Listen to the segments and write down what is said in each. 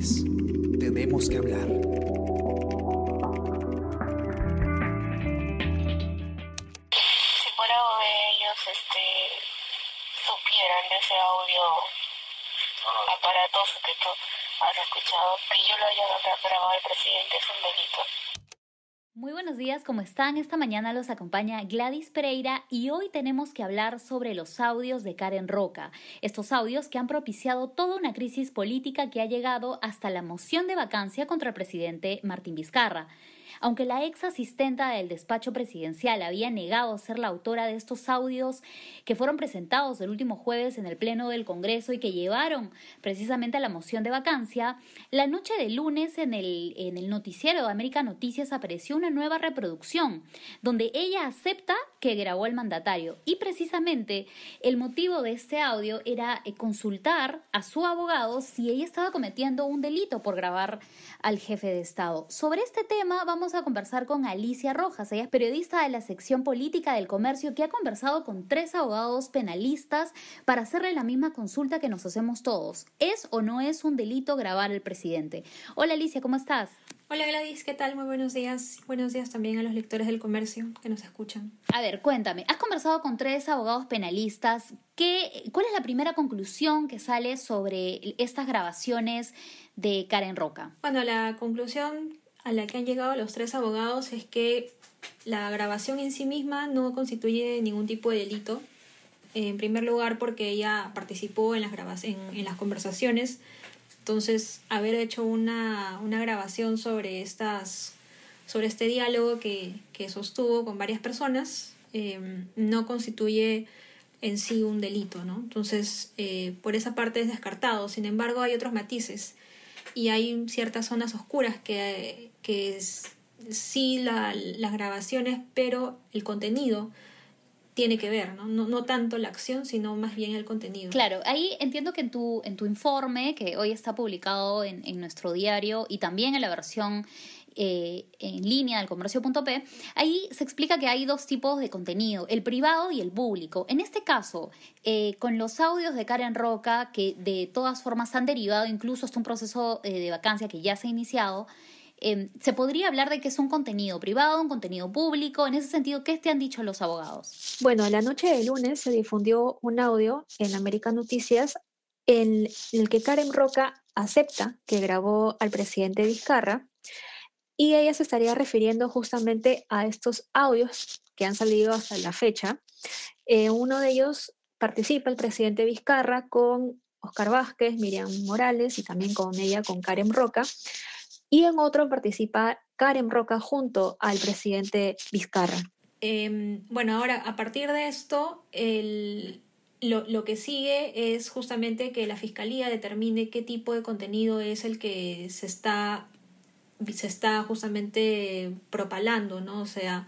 Tenemos que hablar. Si fuera de ellos este, supieran de ese audio aparatoso que tú has escuchado, que yo lo haya grabado al presidente es un delito. Muy buenos días, ¿cómo están? Esta mañana los acompaña Gladys Pereira y hoy tenemos que hablar sobre los audios de Karen Roca. Estos audios que han propiciado toda una crisis política que ha llegado hasta la moción de vacancia contra el presidente Martín Vizcarra. Aunque la ex asistenta del despacho presidencial había negado ser la autora de estos audios que fueron presentados el último jueves en el Pleno del Congreso y que llevaron precisamente a la moción de vacancia, la noche de lunes en el, en el noticiero de América Noticias apareció una nueva reproducción donde ella acepta que grabó el mandatario y precisamente el motivo de este audio era eh, consultar a su abogado si ella estaba cometiendo un delito por grabar al jefe de Estado. Sobre este tema vamos a conversar con Alicia Rojas. Ella es periodista de la sección política del comercio que ha conversado con tres abogados penalistas para hacerle la misma consulta que nos hacemos todos. ¿Es o no es un delito grabar al presidente? Hola Alicia, ¿cómo estás? Hola Gladys, ¿qué tal? Muy buenos días. Buenos días también a los lectores del comercio que nos escuchan. A ver, cuéntame, has conversado con tres abogados penalistas. ¿Qué, ¿Cuál es la primera conclusión que sale sobre estas grabaciones de Karen Roca? Bueno, la conclusión a la que han llegado los tres abogados es que la grabación en sí misma no constituye ningún tipo de delito. En primer lugar, porque ella participó en las, en, en las conversaciones. Entonces, haber hecho una, una grabación sobre, estas, sobre este diálogo que, que sostuvo con varias personas eh, no constituye en sí un delito, ¿no? Entonces, eh, por esa parte es descartado. Sin embargo, hay otros matices y hay ciertas zonas oscuras que, que sí la, las grabaciones, pero el contenido tiene que ver, ¿no? ¿no? No tanto la acción, sino más bien el contenido. Claro, ahí entiendo que en tu, en tu informe, que hoy está publicado en, en nuestro diario y también en la versión eh, en línea del comercio.p, ahí se explica que hay dos tipos de contenido, el privado y el público. En este caso, eh, con los audios de Karen Roca, que de todas formas han derivado incluso hasta un proceso eh, de vacancia que ya se ha iniciado, se podría hablar de que es un contenido privado, un contenido público. En ese sentido, ¿qué te han dicho los abogados? Bueno, la noche de lunes se difundió un audio en América Noticias en el que Karen Roca acepta que grabó al presidente Vizcarra y ella se estaría refiriendo justamente a estos audios que han salido hasta la fecha. Eh, uno de ellos participa el presidente Vizcarra con Oscar Vázquez, Miriam Morales y también con ella, con Karen Roca. Y en otro participa Karen Roca junto al presidente Vizcarra. Eh, bueno, ahora a partir de esto, el, lo, lo, que sigue es justamente que la fiscalía determine qué tipo de contenido es el que se está, se está justamente propalando, ¿no? O sea,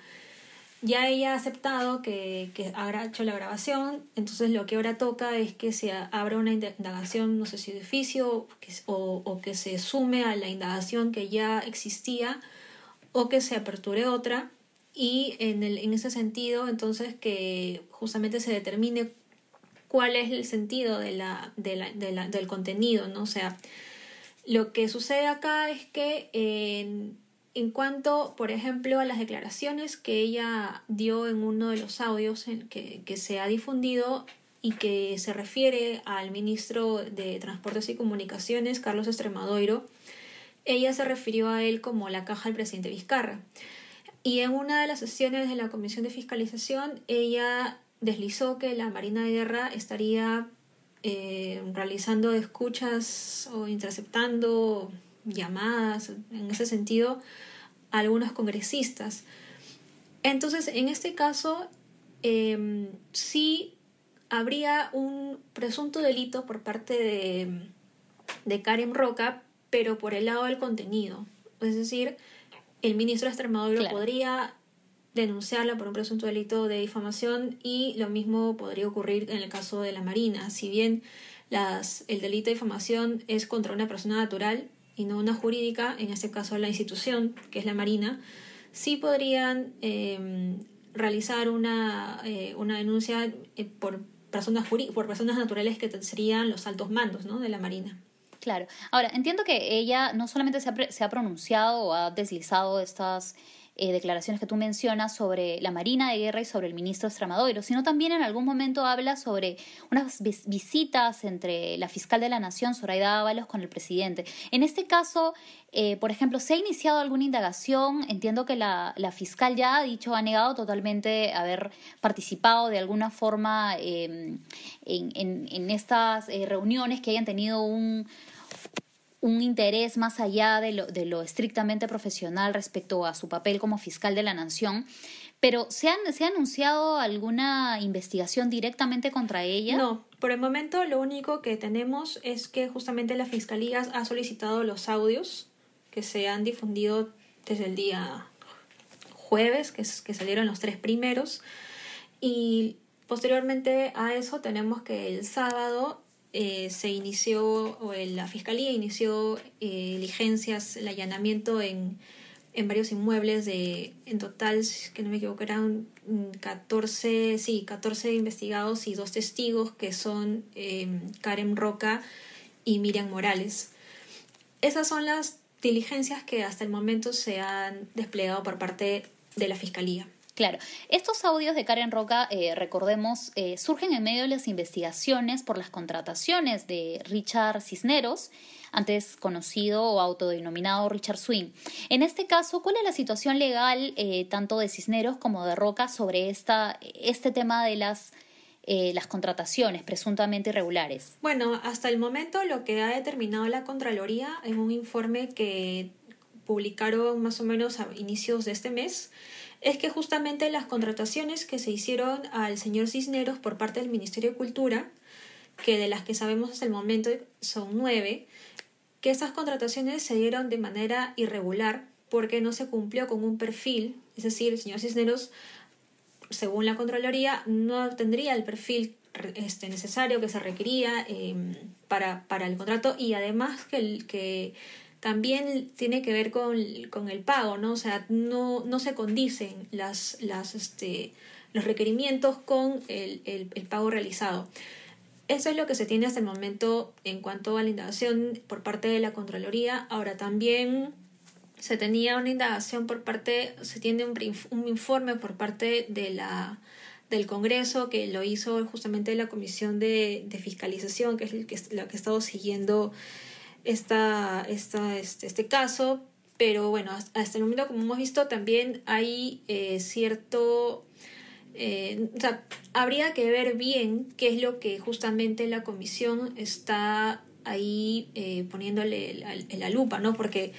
ya ella ha aceptado que, que habrá hecho la grabación, entonces lo que ahora toca es que se abra una indagación, no sé si de oficio o, o, que se sume a la indagación que ya existía o que se aperture otra y en, el, en ese sentido entonces que justamente se determine cuál es el sentido de la, de la, de la, del contenido, ¿no? O sea, lo que sucede acá es que en cuanto, por ejemplo, a las declaraciones que ella dio en uno de los audios que, que se ha difundido y que se refiere al ministro de Transportes y Comunicaciones, Carlos Extremadoiro, ella se refirió a él como la caja del presidente Vizcarra. Y en una de las sesiones de la Comisión de Fiscalización, ella deslizó que la Marina de Guerra estaría eh, realizando escuchas o interceptando llamadas, en ese sentido, a algunos congresistas. Entonces, en este caso, eh, sí habría un presunto delito por parte de, de Karen Roca, pero por el lado del contenido. Es decir, el ministro de Extremadura claro. podría denunciarla por un presunto delito de difamación y lo mismo podría ocurrir en el caso de la Marina. Si bien las, el delito de difamación es contra una persona natural, y no una jurídica, en este caso la institución, que es la Marina, sí podrían eh, realizar una, eh, una denuncia eh, por, personas por personas naturales que serían los altos mandos ¿no? de la Marina. Claro. Ahora, entiendo que ella no solamente se ha, se ha pronunciado o ha deslizado estas eh, declaraciones que tú mencionas sobre la Marina de Guerra y sobre el ministro Estramadoiro, sino también en algún momento habla sobre unas visitas entre la fiscal de la Nación, Zoraida Ábalos, con el presidente. En este caso, eh, por ejemplo, ¿se ha iniciado alguna indagación? Entiendo que la, fiscal ya ha dicho, ha negado totalmente haber participado de alguna forma em, en, estas eh, reuniones que hayan tenido un un interés más allá de lo, de lo estrictamente profesional respecto a su papel como fiscal de la nación. Pero ¿se, han, ¿se ha anunciado alguna investigación directamente contra ella? No, por el momento lo único que tenemos es que justamente la Fiscalía ha solicitado los audios que se han difundido desde el día jueves, que, que salieron los tres primeros, y posteriormente a eso tenemos que el sábado eh, se inició, o la fiscalía inició eh, diligencias, el allanamiento en, en, varios inmuebles de, en total, que no me equivoco, eran 14, sí, 14 investigados y dos testigos que son em, Karen Roca y Miriam Morales. Esas son las diligencias que hasta el momento se han desplegado por parte de la fiscalía. Claro, estos audios de Karen Roca, eh, recordemos, eh, surgen en medio de las investigaciones por las contrataciones de Richard Cisneros, antes conocido o autodenominado Richard Swing. En este caso, ¿cuál es la situación legal eh, tanto de Cisneros como de Roca sobre esta, este tema de las, las contrataciones presuntamente irregulares? Bueno, hasta el momento lo que ha determinado la Contraloría en un informe que publicaron más o menos a inicios de este mes, es que justamente las contrataciones que se hicieron al señor Cisneros por parte del Ministerio de Cultura, que de las que sabemos hasta el momento son nueve, que esas contrataciones se dieron de manera irregular porque no se cumplió con un perfil, es decir, el señor Cisneros, según la Contraloría, no tendría el perfil este, necesario que se requería em, para, para, el contrato y además que también tiene que ver con, el pago, ¿no? O sea, no, no se condicen las, las, este, los requerimientos con el, el, pago realizado. Eso es lo que se tiene hasta el momento en cuanto a la indagación por parte de la Contraloría. Ahora también se tenía una indagación por parte, se tiene un, un informe por parte de la, del Congreso que lo hizo justamente la Comisión de, de Fiscalización, que es el que, la que he estado siguiendo esta, esta, este, este caso, pero bueno, hasta el momento, como hemos visto, también hay eh, cierto... Eh, o sea, habría que ver bien qué es lo que justamente la comisión está ahí eh, poniéndole la, la, lupa, ¿no? Porque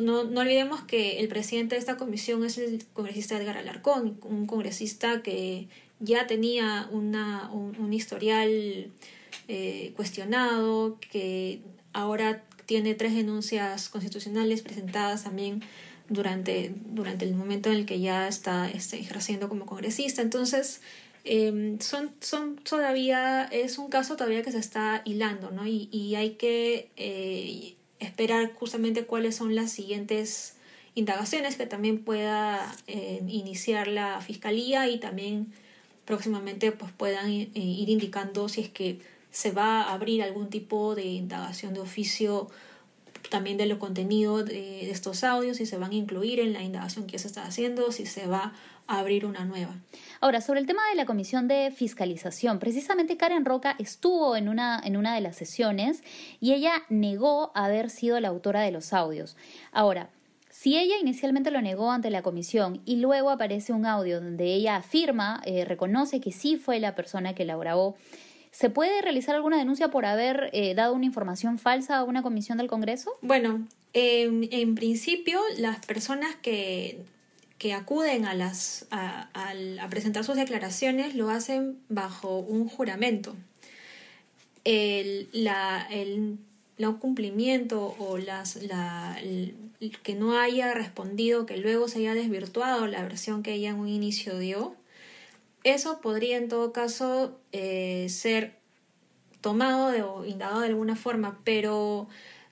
no, no, olvidemos que el presidente de esta comisión es el congresista Edgar Alarcón, un congresista que ya tenía una, un, historial cuestionado, que ahora tiene tres denuncias constitucionales presentadas también durante, durante el momento en el que ya está este, ejerciendo como congresista. Entonces, em, son, son todavía, es un caso todavía que se está hilando, ¿no? Y, y hay que eh, esperar justamente cuáles son las siguientes indagaciones que también pueda eh, iniciar la fiscalía y también próximamente pues puedan eh, ir indicando si es que se va a abrir algún tipo de indagación de oficio también de lo contenido de, estos audios, si se van a incluir en la indagación que se está haciendo, si se va a abrir una nueva. Ahora, sobre el tema de la comisión de fiscalización, precisamente Karen Roca estuvo en una, en una de las sesiones y ella negó haber sido la autora de los audios. Ahora, si ella inicialmente lo negó ante la comisión y luego aparece un audio donde ella afirma, eh, reconoce que sí fue la persona que la grabó, ¿Se puede realizar alguna denuncia por haber eh, dado una información falsa a una comisión del Congreso? Bueno, en principio las personas que, que acuden a, las, a, presentar sus declaraciones lo hacen bajo un juramento. El, la, el no cumplimiento o las, la, que no haya respondido, que luego se haya desvirtuado la versión que ella en un inicio dio, eso podría en todo caso eh, ser tomado o indagado de alguna forma, pero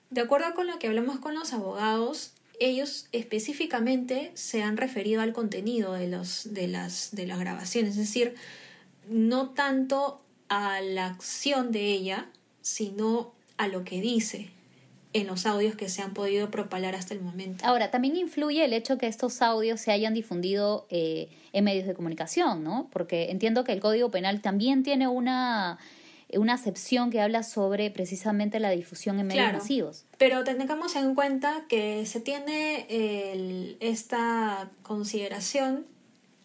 de acuerdo con lo que hablamos con los abogados, ellos específicamente se han referido al contenido de, los, de, las, de las grabaciones, es decir, no tanto a la acción de ella, sino a lo que dice en los audios que se han podido propalar hasta el momento. Ahora, también influye el hecho que estos audios se hayan difundido eh, en medios de comunicación, ¿no? Porque entiendo que el Código Penal también tiene una, una acepción que habla sobre precisamente la difusión en medios masivos. Pero tengamos en cuenta que se tiene esta consideración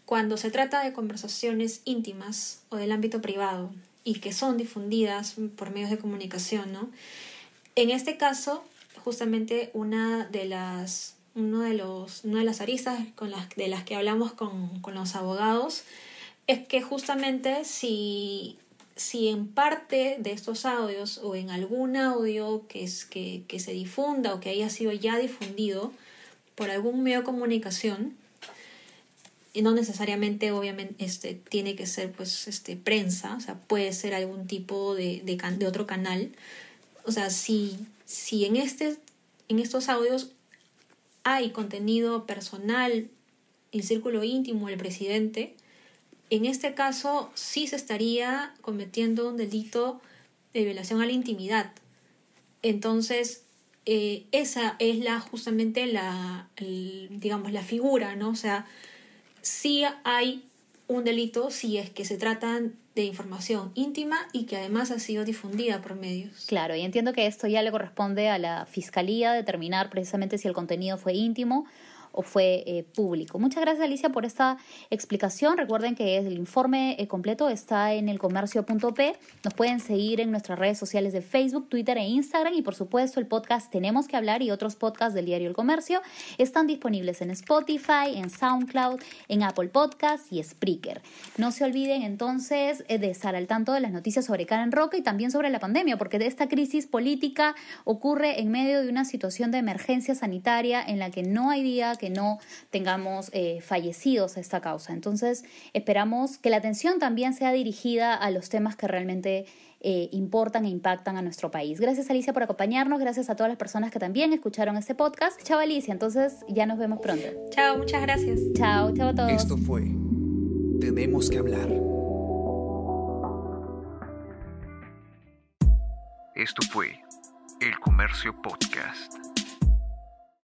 cuando se trata de conversaciones íntimas o del ámbito privado y que son difundidas por medios de comunicación, ¿no? En este caso, justamente una de las, uno de los, una de las aristas de las que hablamos con, con los abogados es que justamente si, si en parte de estos audios o en algún audio que, es, que, que se difunda o que haya sido ya difundido por algún medio de comunicación, y no necesariamente obviamente este tiene que ser pues este prensa o sea puede ser algún tipo de, de, de otro canal o sea, si, si en, este, en estos audios hay contenido personal, el círculo íntimo del presidente, en este caso sí se estaría cometiendo un delito de violación a la intimidad. Entonces, eh, esa es la justamente la, digamos, la figura, ¿no? O sea, sí hay un delito si es que se tratan de información íntima y que además ha sido difundida por medios. Claro, y entiendo que esto ya le corresponde a la fiscalía determinar precisamente si el contenido fue íntimo o fue eh, público. Muchas gracias Alicia por esta explicación. Recuerden que el informe eh, completo está en el comercio.p. Nos pueden seguir en nuestras redes sociales de Facebook, Twitter e Instagram y por supuesto el podcast Tenemos que hablar y otros podcasts del diario El Comercio están disponibles en Spotify, en SoundCloud, en Apple Podcasts y Spreaker. No se olviden entonces eh, de estar al tanto de las noticias sobre Karen Roca y también sobre la pandemia, porque de esta crisis política ocurre en medio de una situación de emergencia sanitaria en la que no hay día que no tengamos eh, fallecidos a esta causa. Entonces, esperamos que la atención también sea dirigida a los temas que realmente eh, importan e impactan a nuestro país. Gracias Alicia por acompañarnos, gracias a todas las personas que también escucharon este podcast. Chao Alicia, entonces ya nos vemos pronto. Chao, muchas gracias. Chao, chao a todos. Esto fue Tenemos que hablar. Esto fue El Comercio Podcast.